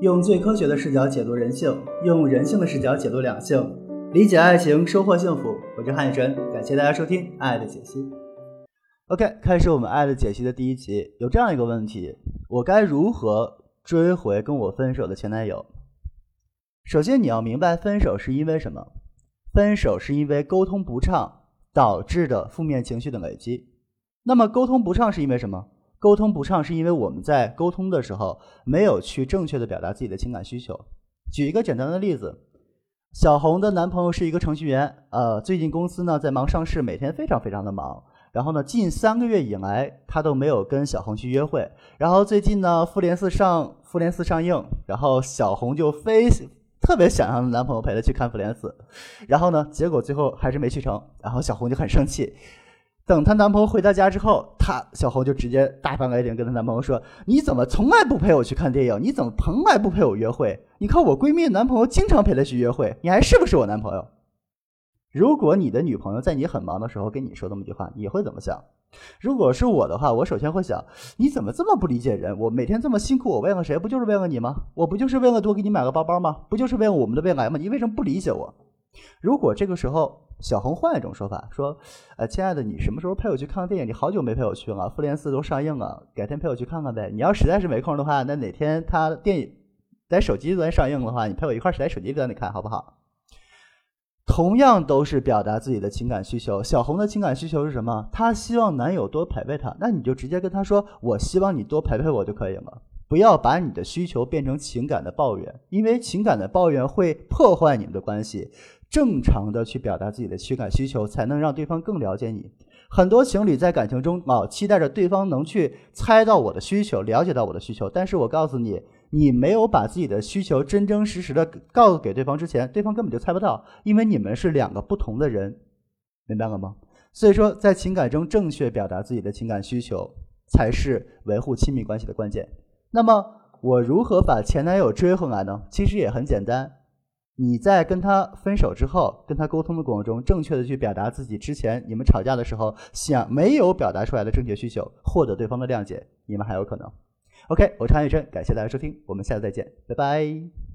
用最科学的视角解读人性，用人性的视角解读两性，理解爱情，收获幸福。我是汉雨晨，感谢大家收听《爱的解析》。OK，开始我们《爱的解析》的第一集。有这样一个问题：我该如何追回跟我分手的前男友？首先，你要明白分手是因为什么？分手是因为沟通不畅导致的负面情绪的累积。那么，沟通不畅是因为什么？沟通不畅是因为我们在沟通的时候没有去正确的表达自己的情感需求。举一个简单的例子，小红的男朋友是一个程序员，呃，最近公司呢在忙上市，每天非常非常的忙。然后呢，近三个月以来，他都没有跟小红去约会。然后最近呢，复联四上复联四上映，然后小红就非。特别想让男朋友陪她去看《复联四》，然后呢，结果最后还是没去成。然后小红就很生气。等她男朋友回到家之后，她小红就直接大发雷霆，跟她男朋友说：“你怎么从来不陪我去看电影？你怎么从来不陪我约会？你看我闺蜜男朋友经常陪她去约会，你还是不是我男朋友？”如果你的女朋友在你很忙的时候跟你说这么一句话，你会怎么想？如果是我的话，我首先会想，你怎么这么不理解人？我每天这么辛苦，我为了谁？不就是为了你吗？我不就是为了多给你买个包包吗？不就是为了我们的未来吗？你为什么不理解我？如果这个时候小红换一种说法，说，呃，亲爱的，你什么时候陪我去看个电影？你好久没陪我去了，复联四都上映了，改天陪我去看看呗。你要实在是没空的话，那哪天他电影在手机端上映的话，你陪我一块儿在手机端里看好不好？同样都是表达自己的情感需求，小红的情感需求是什么？她希望男友多陪陪她，那你就直接跟她说：“我希望你多陪陪我就可以了。”不要把你的需求变成情感的抱怨，因为情感的抱怨会破坏你们的关系。正常的去表达自己的情感需求，才能让对方更了解你。很多情侣在感情中啊，期待着对方能去猜到我的需求，了解到我的需求，但是我告诉你。你没有把自己的需求真真实实的告诉给对方之前，对方根本就猜不到，因为你们是两个不同的人，明白了吗？所以说，在情感中正确表达自己的情感需求，才是维护亲密关系的关键。那么，我如何把前男友追回来呢？其实也很简单，你在跟他分手之后，跟他沟通的过程中，正确的去表达自己之前你们吵架的时候想没有表达出来的正确需求，获得对方的谅解，你们还有可能。OK，我是韩宇琛，感谢大家收听，我们下次再见，拜拜。